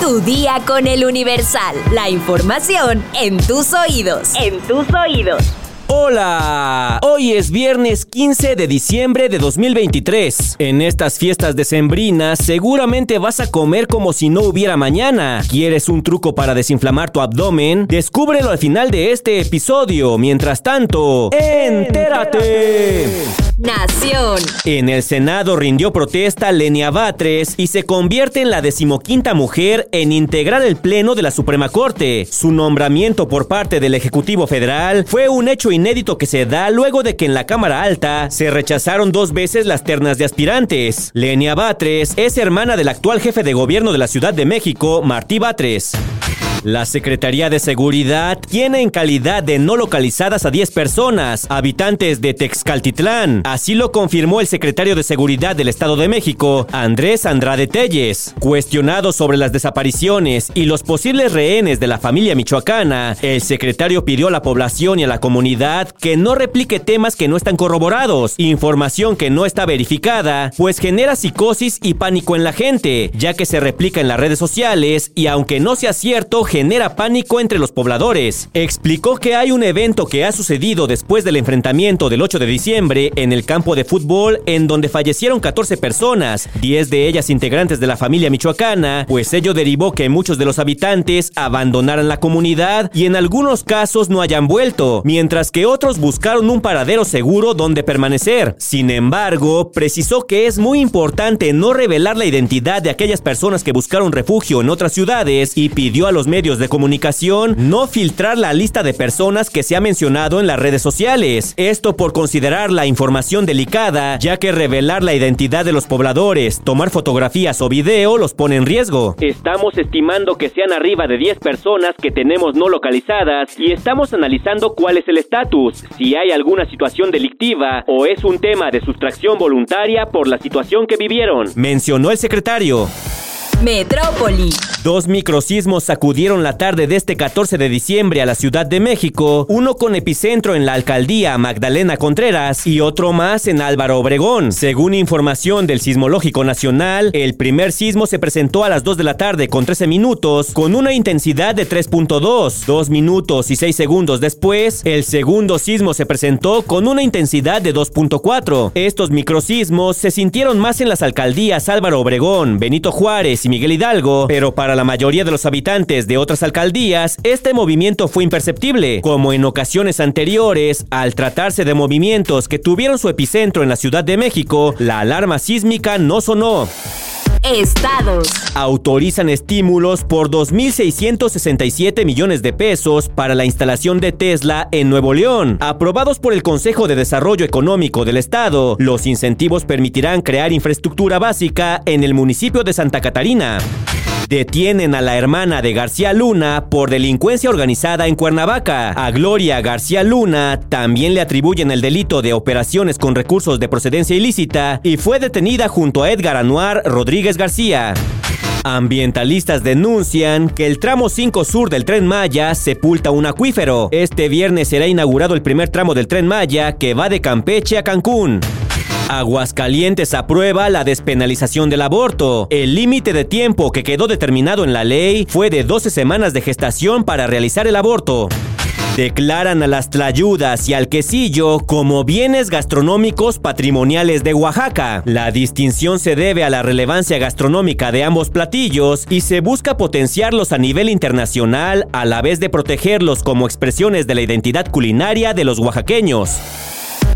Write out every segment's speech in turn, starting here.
Tu día con el Universal. La información en tus oídos. En tus oídos. Hola, hoy es viernes 15 de diciembre de 2023. En estas fiestas decembrinas seguramente vas a comer como si no hubiera mañana. ¿Quieres un truco para desinflamar tu abdomen? Descúbrelo al final de este episodio. Mientras tanto, entérate. Nación. En el Senado rindió protesta Lenia Batres y se convierte en la decimoquinta mujer en integrar el Pleno de la Suprema Corte. Su nombramiento por parte del Ejecutivo Federal fue un hecho inédito que se da luego de que en la Cámara Alta se rechazaron dos veces las ternas de aspirantes. Lenia Batres es hermana del actual jefe de gobierno de la Ciudad de México, Martí Batres. La Secretaría de Seguridad tiene en calidad de no localizadas a 10 personas, habitantes de Texcaltitlán. Así lo confirmó el secretario de Seguridad del Estado de México, Andrés Andrade Telles. Cuestionado sobre las desapariciones y los posibles rehenes de la familia michoacana, el secretario pidió a la población y a la comunidad que no replique temas que no están corroborados, información que no está verificada, pues genera psicosis y pánico en la gente, ya que se replica en las redes sociales y aunque no sea cierto, genera pánico entre los pobladores. Explicó que hay un evento que ha sucedido después del enfrentamiento del 8 de diciembre en el campo de fútbol en donde fallecieron 14 personas, 10 de ellas integrantes de la familia michoacana, pues ello derivó que muchos de los habitantes abandonaran la comunidad y en algunos casos no hayan vuelto, mientras que otros buscaron un paradero seguro donde permanecer. Sin embargo, precisó que es muy importante no revelar la identidad de aquellas personas que buscaron refugio en otras ciudades y pidió a los medios de comunicación no filtrar la lista de personas que se ha mencionado en las redes sociales. Esto por considerar la información delicada, ya que revelar la identidad de los pobladores, tomar fotografías o video los pone en riesgo. Estamos estimando que sean arriba de 10 personas que tenemos no localizadas y estamos analizando cuál es el estatus, si hay alguna situación delictiva o es un tema de sustracción voluntaria por la situación que vivieron, mencionó el secretario. Metrópoli. Dos microsismos sacudieron la tarde de este 14 de diciembre a la Ciudad de México, uno con epicentro en la alcaldía Magdalena Contreras y otro más en Álvaro Obregón. Según información del Sismológico Nacional, el primer sismo se presentó a las 2 de la tarde con 13 minutos, con una intensidad de 3.2. Dos minutos y 6 segundos después, el segundo sismo se presentó con una intensidad de 2.4. Estos microsismos se sintieron más en las alcaldías Álvaro Obregón, Benito Juárez Miguel Hidalgo, pero para la mayoría de los habitantes de otras alcaldías, este movimiento fue imperceptible, como en ocasiones anteriores, al tratarse de movimientos que tuvieron su epicentro en la Ciudad de México, la alarma sísmica no sonó. Estados. Autorizan estímulos por 2.667 millones de pesos para la instalación de Tesla en Nuevo León. Aprobados por el Consejo de Desarrollo Económico del Estado, los incentivos permitirán crear infraestructura básica en el municipio de Santa Catarina. Detienen a la hermana de García Luna por delincuencia organizada en Cuernavaca. A Gloria García Luna también le atribuyen el delito de operaciones con recursos de procedencia ilícita y fue detenida junto a Edgar Anuar Rodríguez García. Ambientalistas denuncian que el tramo 5 sur del tren Maya sepulta un acuífero. Este viernes será inaugurado el primer tramo del tren Maya que va de Campeche a Cancún. Aguascalientes aprueba la despenalización del aborto. El límite de tiempo que quedó determinado en la ley fue de 12 semanas de gestación para realizar el aborto. Declaran a las tlayudas y al quesillo como bienes gastronómicos patrimoniales de Oaxaca. La distinción se debe a la relevancia gastronómica de ambos platillos y se busca potenciarlos a nivel internacional a la vez de protegerlos como expresiones de la identidad culinaria de los oaxaqueños.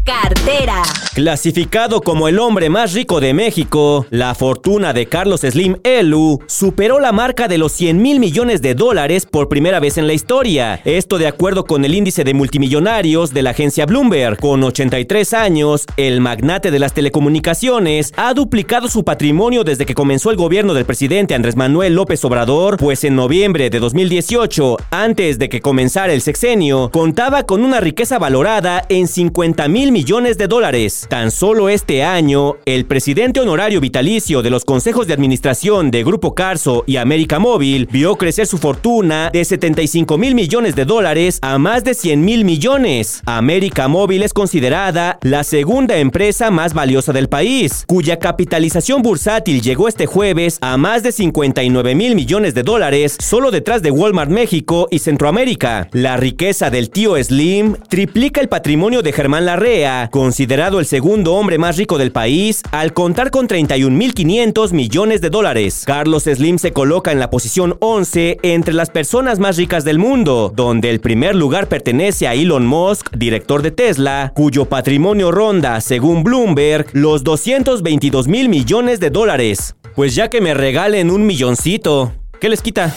Cartera. Clasificado como el hombre más rico de México, la fortuna de Carlos Slim Elu superó la marca de los 100 mil millones de dólares por primera vez en la historia. Esto de acuerdo con el índice de multimillonarios de la agencia Bloomberg. Con 83 años, el magnate de las telecomunicaciones ha duplicado su patrimonio desde que comenzó el gobierno del presidente Andrés Manuel López Obrador, pues en noviembre de 2018, antes de que comenzara el sexenio, contaba con una riqueza valorada en 50 mil mil millones de dólares. Tan solo este año, el presidente honorario vitalicio de los consejos de administración de Grupo Carso y América Móvil vio crecer su fortuna de 75 mil millones de dólares a más de 100 mil millones. América Móvil es considerada la segunda empresa más valiosa del país, cuya capitalización bursátil llegó este jueves a más de 59 mil millones de dólares, solo detrás de Walmart México y Centroamérica. La riqueza del tío Slim triplica el patrimonio de Germán Larrea, considerado el segundo hombre más rico del país, al contar con 31.500 millones de dólares. Carlos Slim se coloca en la posición 11 entre las personas más ricas del mundo, donde el primer lugar pertenece a Elon Musk, director de Tesla, cuyo patrimonio ronda, según Bloomberg, los 222 mil millones de dólares. Pues ya que me regalen un milloncito, ¿qué les quita?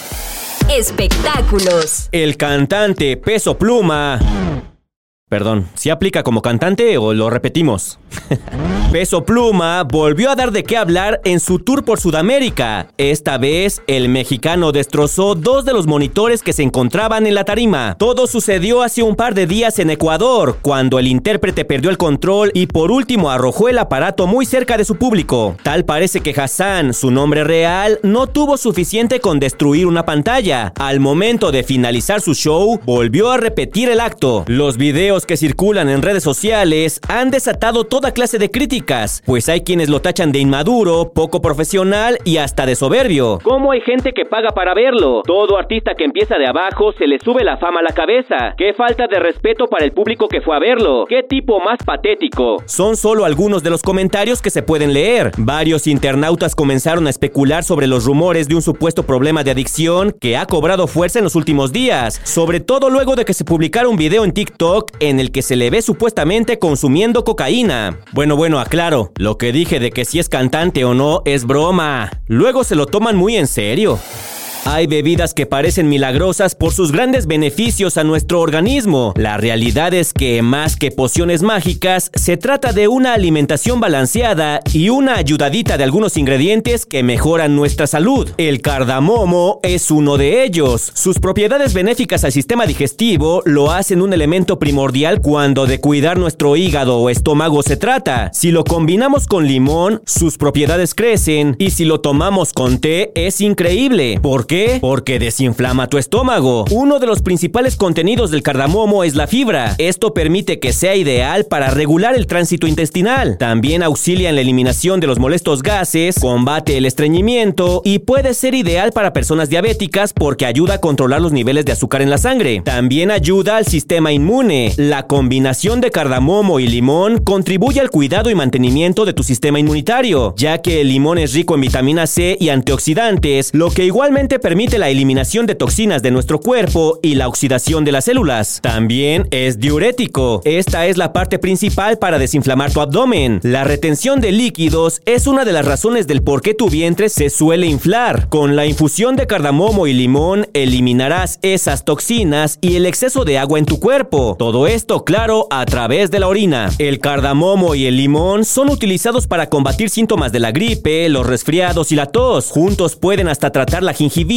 Espectáculos. El cantante Peso Pluma. Perdón, ¿si aplica como cantante o lo repetimos? Peso Pluma volvió a dar de qué hablar en su tour por Sudamérica. Esta vez, el mexicano destrozó dos de los monitores que se encontraban en la tarima. Todo sucedió hace un par de días en Ecuador, cuando el intérprete perdió el control y por último arrojó el aparato muy cerca de su público. Tal parece que Hassan, su nombre real, no tuvo suficiente con destruir una pantalla. Al momento de finalizar su show, volvió a repetir el acto. Los videos que circulan en redes sociales han desatado toda clase de críticas, pues hay quienes lo tachan de inmaduro, poco profesional y hasta de soberbio. ¿Cómo hay gente que paga para verlo? Todo artista que empieza de abajo se le sube la fama a la cabeza. Qué falta de respeto para el público que fue a verlo. Qué tipo más patético. Son solo algunos de los comentarios que se pueden leer. Varios internautas comenzaron a especular sobre los rumores de un supuesto problema de adicción que ha cobrado fuerza en los últimos días, sobre todo luego de que se publicara un video en TikTok en el que se le ve supuestamente consumiendo cocaína. Bueno, bueno, aclaro, lo que dije de que si es cantante o no es broma. Luego se lo toman muy en serio. Hay bebidas que parecen milagrosas por sus grandes beneficios a nuestro organismo. La realidad es que más que pociones mágicas, se trata de una alimentación balanceada y una ayudadita de algunos ingredientes que mejoran nuestra salud. El cardamomo es uno de ellos. Sus propiedades benéficas al sistema digestivo lo hacen un elemento primordial cuando de cuidar nuestro hígado o estómago se trata. Si lo combinamos con limón, sus propiedades crecen y si lo tomamos con té es increíble. ¿Por qué? Porque desinflama tu estómago. Uno de los principales contenidos del cardamomo es la fibra. Esto permite que sea ideal para regular el tránsito intestinal. También auxilia en la eliminación de los molestos gases, combate el estreñimiento y puede ser ideal para personas diabéticas porque ayuda a controlar los niveles de azúcar en la sangre. También ayuda al sistema inmune. La combinación de cardamomo y limón contribuye al cuidado y mantenimiento de tu sistema inmunitario, ya que el limón es rico en vitamina C y antioxidantes, lo que igualmente permite la eliminación de toxinas de nuestro cuerpo y la oxidación de las células. También es diurético. Esta es la parte principal para desinflamar tu abdomen. La retención de líquidos es una de las razones del por qué tu vientre se suele inflar. Con la infusión de cardamomo y limón eliminarás esas toxinas y el exceso de agua en tu cuerpo. Todo esto, claro, a través de la orina. El cardamomo y el limón son utilizados para combatir síntomas de la gripe, los resfriados y la tos. Juntos pueden hasta tratar la gingivitis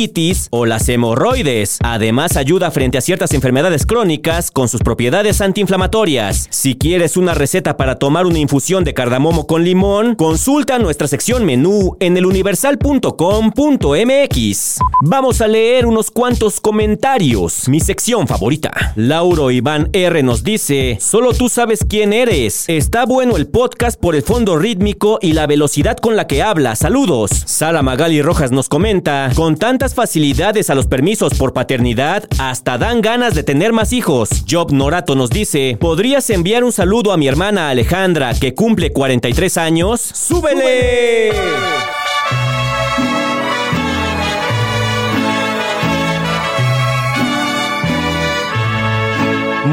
o las hemorroides. Además ayuda frente a ciertas enfermedades crónicas con sus propiedades antiinflamatorias. Si quieres una receta para tomar una infusión de cardamomo con limón, consulta nuestra sección menú en eluniversal.com.mx. Vamos a leer unos cuantos comentarios. Mi sección favorita. Lauro Iván R nos dice, solo tú sabes quién eres. Está bueno el podcast por el fondo rítmico y la velocidad con la que habla. Saludos. Sara Magali Rojas nos comenta, con tanta facilidades a los permisos por paternidad, hasta dan ganas de tener más hijos. Job Norato nos dice, ¿podrías enviar un saludo a mi hermana Alejandra que cumple 43 años? ¡Súbele!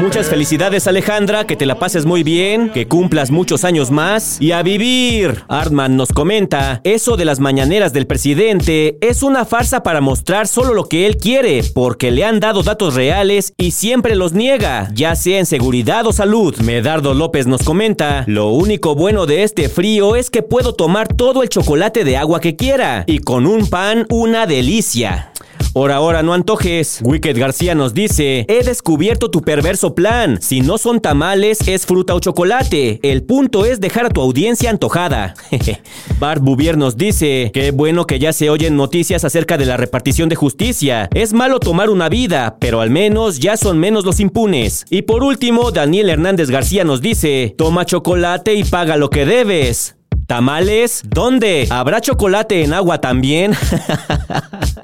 Muchas felicidades Alejandra, que te la pases muy bien, que cumplas muchos años más y a vivir. Artman nos comenta, eso de las mañaneras del presidente es una farsa para mostrar solo lo que él quiere, porque le han dado datos reales y siempre los niega, ya sea en seguridad o salud. Medardo López nos comenta, lo único bueno de este frío es que puedo tomar todo el chocolate de agua que quiera y con un pan una delicia. Por ahora no antojes. Wicked García nos dice, he descubierto tu perverso plan. Si no son tamales, es fruta o chocolate. El punto es dejar a tu audiencia antojada. Bart Bouvier nos dice, qué bueno que ya se oyen noticias acerca de la repartición de justicia. Es malo tomar una vida, pero al menos ya son menos los impunes. Y por último, Daniel Hernández García nos dice, toma chocolate y paga lo que debes. ¿Tamales? ¿Dónde? ¿Habrá chocolate en agua también?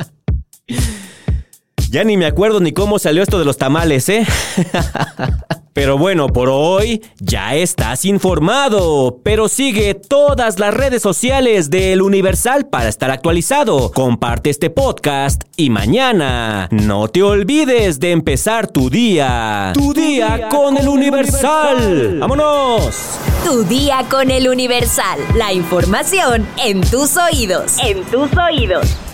ya ni me acuerdo ni cómo salió esto de los tamales, ¿eh? Pero bueno, por hoy ya estás informado. Pero sigue todas las redes sociales del Universal para estar actualizado. Comparte este podcast y mañana no te olvides de empezar tu día. Tu, día, con, el Universal. ¡Vámonos! Tu día con el Universal. La información en tus oídos. En tus oídos.